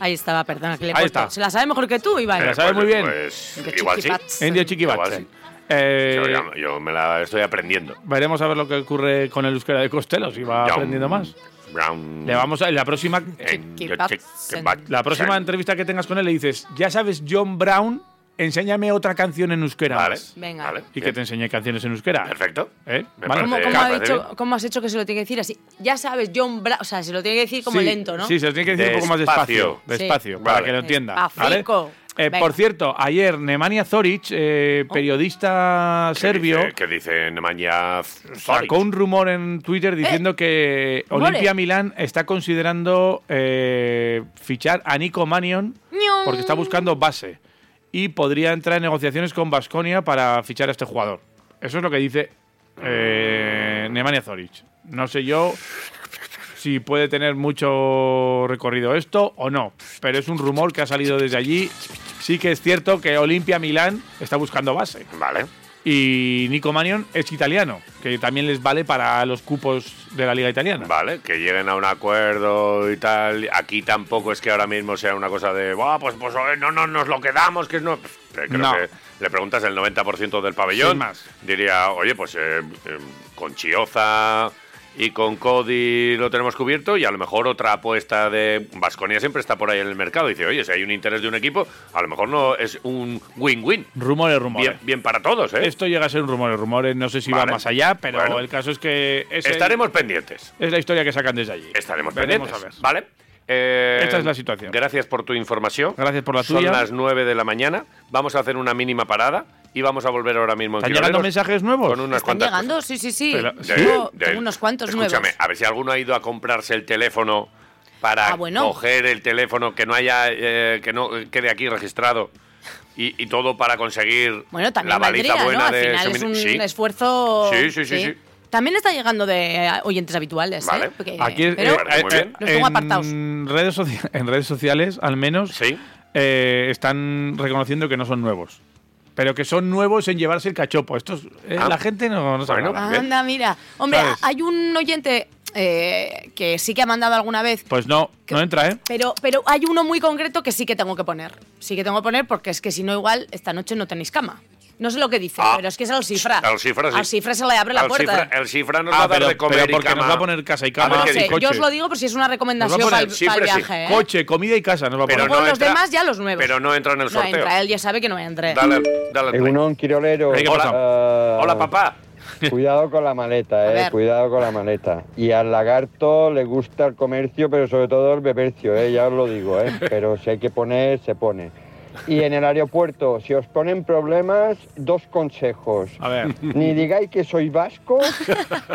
Ahí estaba, perdona, que le he Ahí puesto. está. Se la sabe mejor que tú, Iván. Se la sabe muy bien. Pues Indio igual sí. Indio Chiquibatzen. Igual sí. Eh, Yo, ya- yo me la estoy aprendiendo. veremos a ver lo que ocurre con el euskera de Costello, si va John aprendiendo más. Brown. Le vamos a, la próxima, Chiquibatzen. la próxima entrevista que tengas con él le dices, ya sabes, John Brown, enséñame otra canción en euskera. Vale. más". Venga. Vale. Y que bien. te enseñe canciones en euskera. Perfecto. ¿Eh? Me Vale. ¿Cómo, parece- cómo ha me parece dicho, bien. ¿Cómo has hecho que se lo tiene que decir así? Ya sabes, John Brown. O sea, se lo tiene que decir como Sí, lento, ¿no? Sí, se lo tiene que decir un poco más Despacio. despacio. Sí. Para Vale. que lo entienda. ¿vale? Despacito. Eh, por cierto, ayer Nemanja Zoric, eh, periodista ¿Qué serbio, dice- ¿Qué dice Nemanja Zoric? sacó un rumor en Twitter diciendo que. Olimpia Milán está considerando eh, fichar a Nico Manion porque está buscando base y podría entrar en negociaciones con Basconia para fichar a este jugador. Eso es lo que dice eh, Nemanja Zoric. No sé yo si puede tener mucho recorrido esto o no, pero es un rumor que ha salido desde allí. Sí que es cierto que Olimpia Milán está buscando base. Vale. Y Nico Manion es italiano, que también les vale para los cupos de la liga italiana. Vale, que lleguen a un acuerdo y tal. Aquí tampoco es que ahora mismo sea una cosa de, "Buah, pues, pues no, no nos lo quedamos, que es no. Creo No. que le preguntas el 90% del pabellón. Sin más. Diría, oye, pues eh, eh, con Chioza y con Cody lo tenemos cubierto y a lo mejor otra apuesta de Vasconia siempre está por ahí en el mercado. Dice, oye, si hay un interés de un equipo, a lo mejor no es un win-win. Rumores, rumores. Bien, bien para todos, ¿eh? Esto llega a ser un rumores, rumores. No sé si va más allá, pero Bueno. el caso es que es, el- Estaremos pendientes. es la historia que sacan desde allí. Estaremos Veremos pendientes. a ver. Vale. Eh, Esta es la situación. Gracias por tu información. Gracias por la Son tuya. las 9 de la mañana. Vamos a hacer una mínima parada y vamos a volver ahora mismo en ¿Están llegando mensajes nuevos? Con unas ¿Están cuantas llegando? Sí, sí, sí. Pero- cosas. Tengo, De- tengo unos cuantos Escúchame, nuevos. a ver si alguno ha ido a comprarse el teléfono para Ah, bueno. coger el teléfono que no haya eh, que no quede aquí registrado y, y todo para conseguir Bueno, también la baliza valdría, buena ¿no? Al de final es un Sí. esfuerzo. Sí, sí, sí, sí. También está llegando de eh, oyentes habituales, Vale. ¿eh? Porque- Aquí es- pero eh, eh, bien. Los tengo apartados. en redes, en redes sociales, al menos, Sí. eh, están reconociendo que no son nuevos. Pero que son nuevos en llevarse el cachopo. Estos, eh, Ah. La gente no, no sabe Bueno. Anda, mira. Hombre, ¿Sabes? hay un oyente eh, que sí que ha mandado alguna vez. Pues no, no entra, ¿eh? Pero, pero hay uno muy concreto que sí que tengo que poner. Sí que tengo que poner porque es que si no, igual esta noche no tenéis cama. No sé lo que dice, Ah. pero es que es al cifra. Al cifra, sí. Al cifra se le abre la puerta. cifra- el cifra nos va Ah, a dar pero, de comer pero y porque cama. nos va a poner casa y cama. no sé, coche. yo os lo digo por si es una recomendación va para el, sí. viaje. ¿eh? Coche, comida y casa nos va a Pero poner. no Luego los entra- demás ya los nuevos. Pero no entra en el no sorteo. entra, él ya sabe que no entre. Dale, dale. Egunon, Quirolero. Hey, ¿qué pasa? Ah, Hola, papá. Cuidado con la maleta, eh. Cuidado con la maleta. Y al lagarto le gusta el comercio, pero sobre todo el bebercio, eh. Ya os lo digo, eh. <laughs> Pero si hay que poner, se pone. Y en el aeropuerto, si os ponen problemas, dos consejos. A ver. Ni digáis que soy vasco,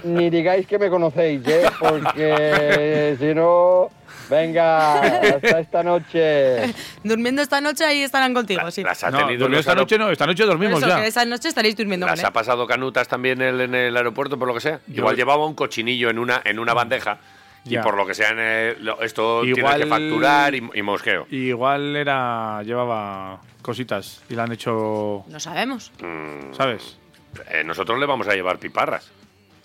ni digáis que me conocéis, ¿eh? Porque <laughs> si no, venga, hasta esta noche. Durmiendo esta noche ahí estarán contigo, sí. Las ha No, tenido los esta noche no, esta noche dormimos eso, ya. que esta noche estaréis durmiendo con Las él. ha pasado canutas también él en el aeropuerto, por lo que sea. Igual llevaba un cochinillo en una, en una bandeja y por lo que sea, en el- lo- esto Igual- tiene que facturar y, y mosqueo. Igual era llevaba cositas y la han hecho, No sabemos. Mm, ¿sabes? eh, nosotros le vamos a llevar piparras.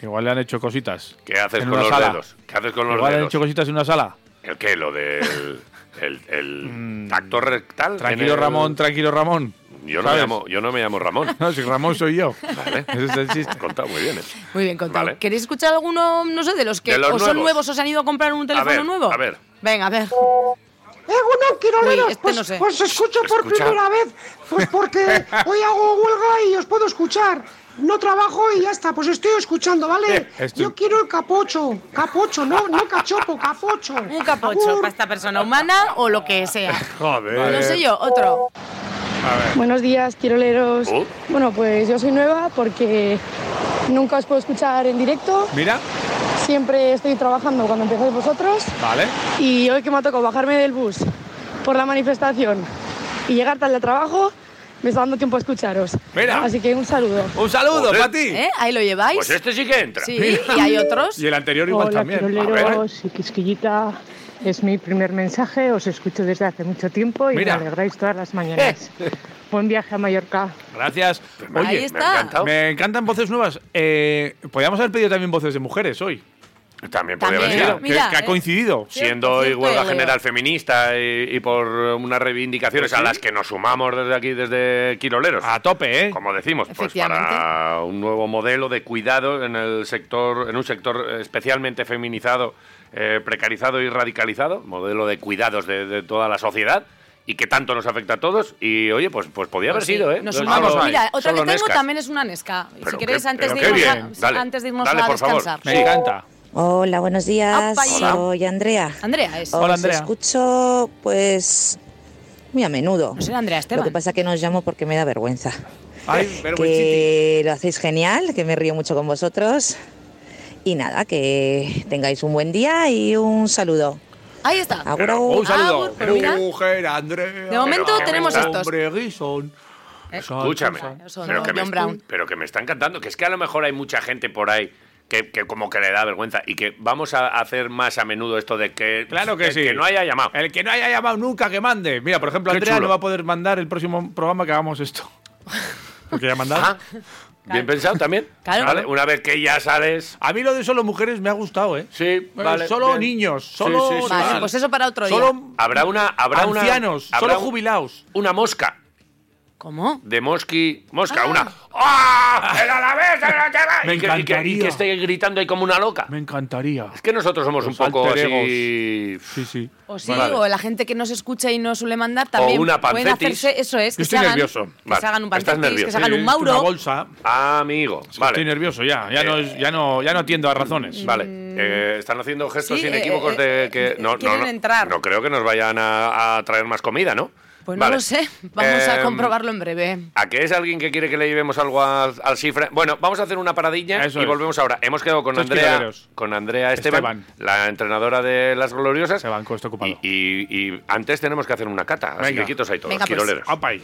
Igual le han hecho cositas. ¿Qué haces con los sala. dedos? ¿Qué haces con los Igual le han dedos? hecho cositas en una sala. ¿El qué? Lo del el, el <laughs> tacto rectal. Mm. Tranquilo el- Ramón, tranquilo Ramón. Yo no, me llamo, yo no me llamo Ramón. <laughs> No, si Ramón soy yo. Vale. <laughs> Ese es el chiste. Contado muy bien. ¿eh? Muy bien contado. Vale. ¿Queréis escuchar alguno, no sé, de los que De los o son nuevos. o se han ido a comprar un teléfono ver, nuevo? a ver. Venga, a ver. Egunon, Quiroleros, Uy, este pues, no sé. pues escucho por Escucha. primera vez, pues porque <laughs> hoy hago huelga y os puedo escuchar. No trabajo y ya está, pues estoy escuchando, ¿vale? Eh, Yo quiero el capocho, capocho, no, no cachopo, capocho. Un capocho para esta persona humana o lo que sea. Joder. No sé yo, otro. Buenos días, quiroleros. Oh. Bueno, pues yo soy nueva porque nunca os puedo escuchar en directo. Mira, Siempre estoy trabajando cuando empezáis vosotros. vale. Y hoy que me ha tocado bajarme del bus por la manifestación y llegar tarde al trabajo, me está dando tiempo a escucharos. Mira. Así que un saludo. Un saludo para ti. ¿Eh? Ahí lo lleváis. Pues este sí que entra. Sí, y hay otros. Y el anterior igual Hola, también. A ver. quiroleros y Quisquillita. Es mi primer mensaje, os escucho desde hace mucho tiempo y Mira. me alegráis todas las mañanas. <laughs> Buen viaje a Mallorca. Gracias. Ahí Oye, está. Me encantan voces nuevas. Eh, podríamos haber pedido también voces de mujeres hoy. También podría haber También, sido. Que, Mira, que ha eh. coincidido. Siendo huelga eh, general feminista y, y por unas reivindicaciones Pues sí. a las que nos sumamos desde aquí, desde Quiroleros. A tope, ¿eh? Como decimos, pues para un nuevo modelo de cuidado en el sector, en un sector especialmente feminizado, eh, precarizado y radicalizado, modelo de cuidados de, de toda la sociedad y que tanto nos afecta a todos. Y oye, pues, pues podía haber Pues sí, sido, ¿eh? Nos sumamos. solo- Mira, otra que tengo Nescas. también es una Nesca. Pero si qué- queréis, antes, de irnos, bien. a, Dale, antes de irnos dale, a por favor. descansar. Me encanta. Hola, buenos días. Ya. Soy Andrea. Andrea es. Hola, Os Andrea. escucho, pues, muy a menudo. No será Andrea Lo Esteban. que pasa que no os llamo porque me da vergüenza. Ay. Que lo hacéis genial, que me río mucho con vosotros. Y nada, que tengáis un buen día y un saludo. Ahí está. Agur, Pero, agur. un saludo. Agur, pero mira. Mujer, Andrea. De momento Pero tenemos me estos. Hombre, Gison. Escúchame, Eso, pero, ¿no? que me, John Brown. pero que me está encantando, que es que a lo mejor hay mucha gente por ahí que, que como que le da vergüenza y que vamos a hacer más a menudo esto de que, Claro que el sí. que no haya llamado. El que no haya llamado nunca que mande. Mira, por ejemplo, Qué Andrea chulo. no va a poder mandar el próximo programa que hagamos esto. <laughs> Porque ya mandado. Ah, bien pensado también. <laughs> Claro. Vale, Una vez que ya sales. A mí lo de solo mujeres me ha gustado, ¿eh? Sí, Eh, vale. solo bien. niños, solo sí, sí, Vale, sí. pues eso para otro día. solo Habrá una. Habrá una- ancianos, habrá solo jubilados. Una mosca. ¿Cómo? De mosqui. Mosca, Ah. una. ¡Ah! ¡El Alavés! el Alavés! Me y, que, y que- y encantaría. que esté gritando ahí como una loca. Me encantaría. Es que nosotros somos un poco así. Sí, sí. O sí, Vale. o la gente que nos escucha y no suele mandar también una pueden hacerse, eso es, Yo que estoy se hagan, nervioso. que Vale, se hagan un estás pancetis, que se hagan un Eh, mauro. Una bolsa. Amigo. Es que Vale. Estoy nervioso ya. Ya no, es- ya no, ya no atiendo a razones. Vale, eh, están haciendo gestos Sí, inequívocos eh, de eh, que eh, no, no, quieren no, entrar. no creo que nos vayan a, a traer más comida, ¿no? Pues no lo sé, vamos a Em, comprobarlo en breve. ¿A qué es alguien que quiere que le llevemos algo al, al cifra? Bueno, vamos a hacer una paradilla Eso y es. volvemos ahora. Hemos quedado con Estos Andrea, con Andrea Esteban, Esteban. la entrenadora de las gloriosas. Esteban, que estoy ocupado. Y, y- y antes tenemos que hacer una cata, así Venga. que quietos ahí todos, Venga, pues. quiroleros. Apa ahí.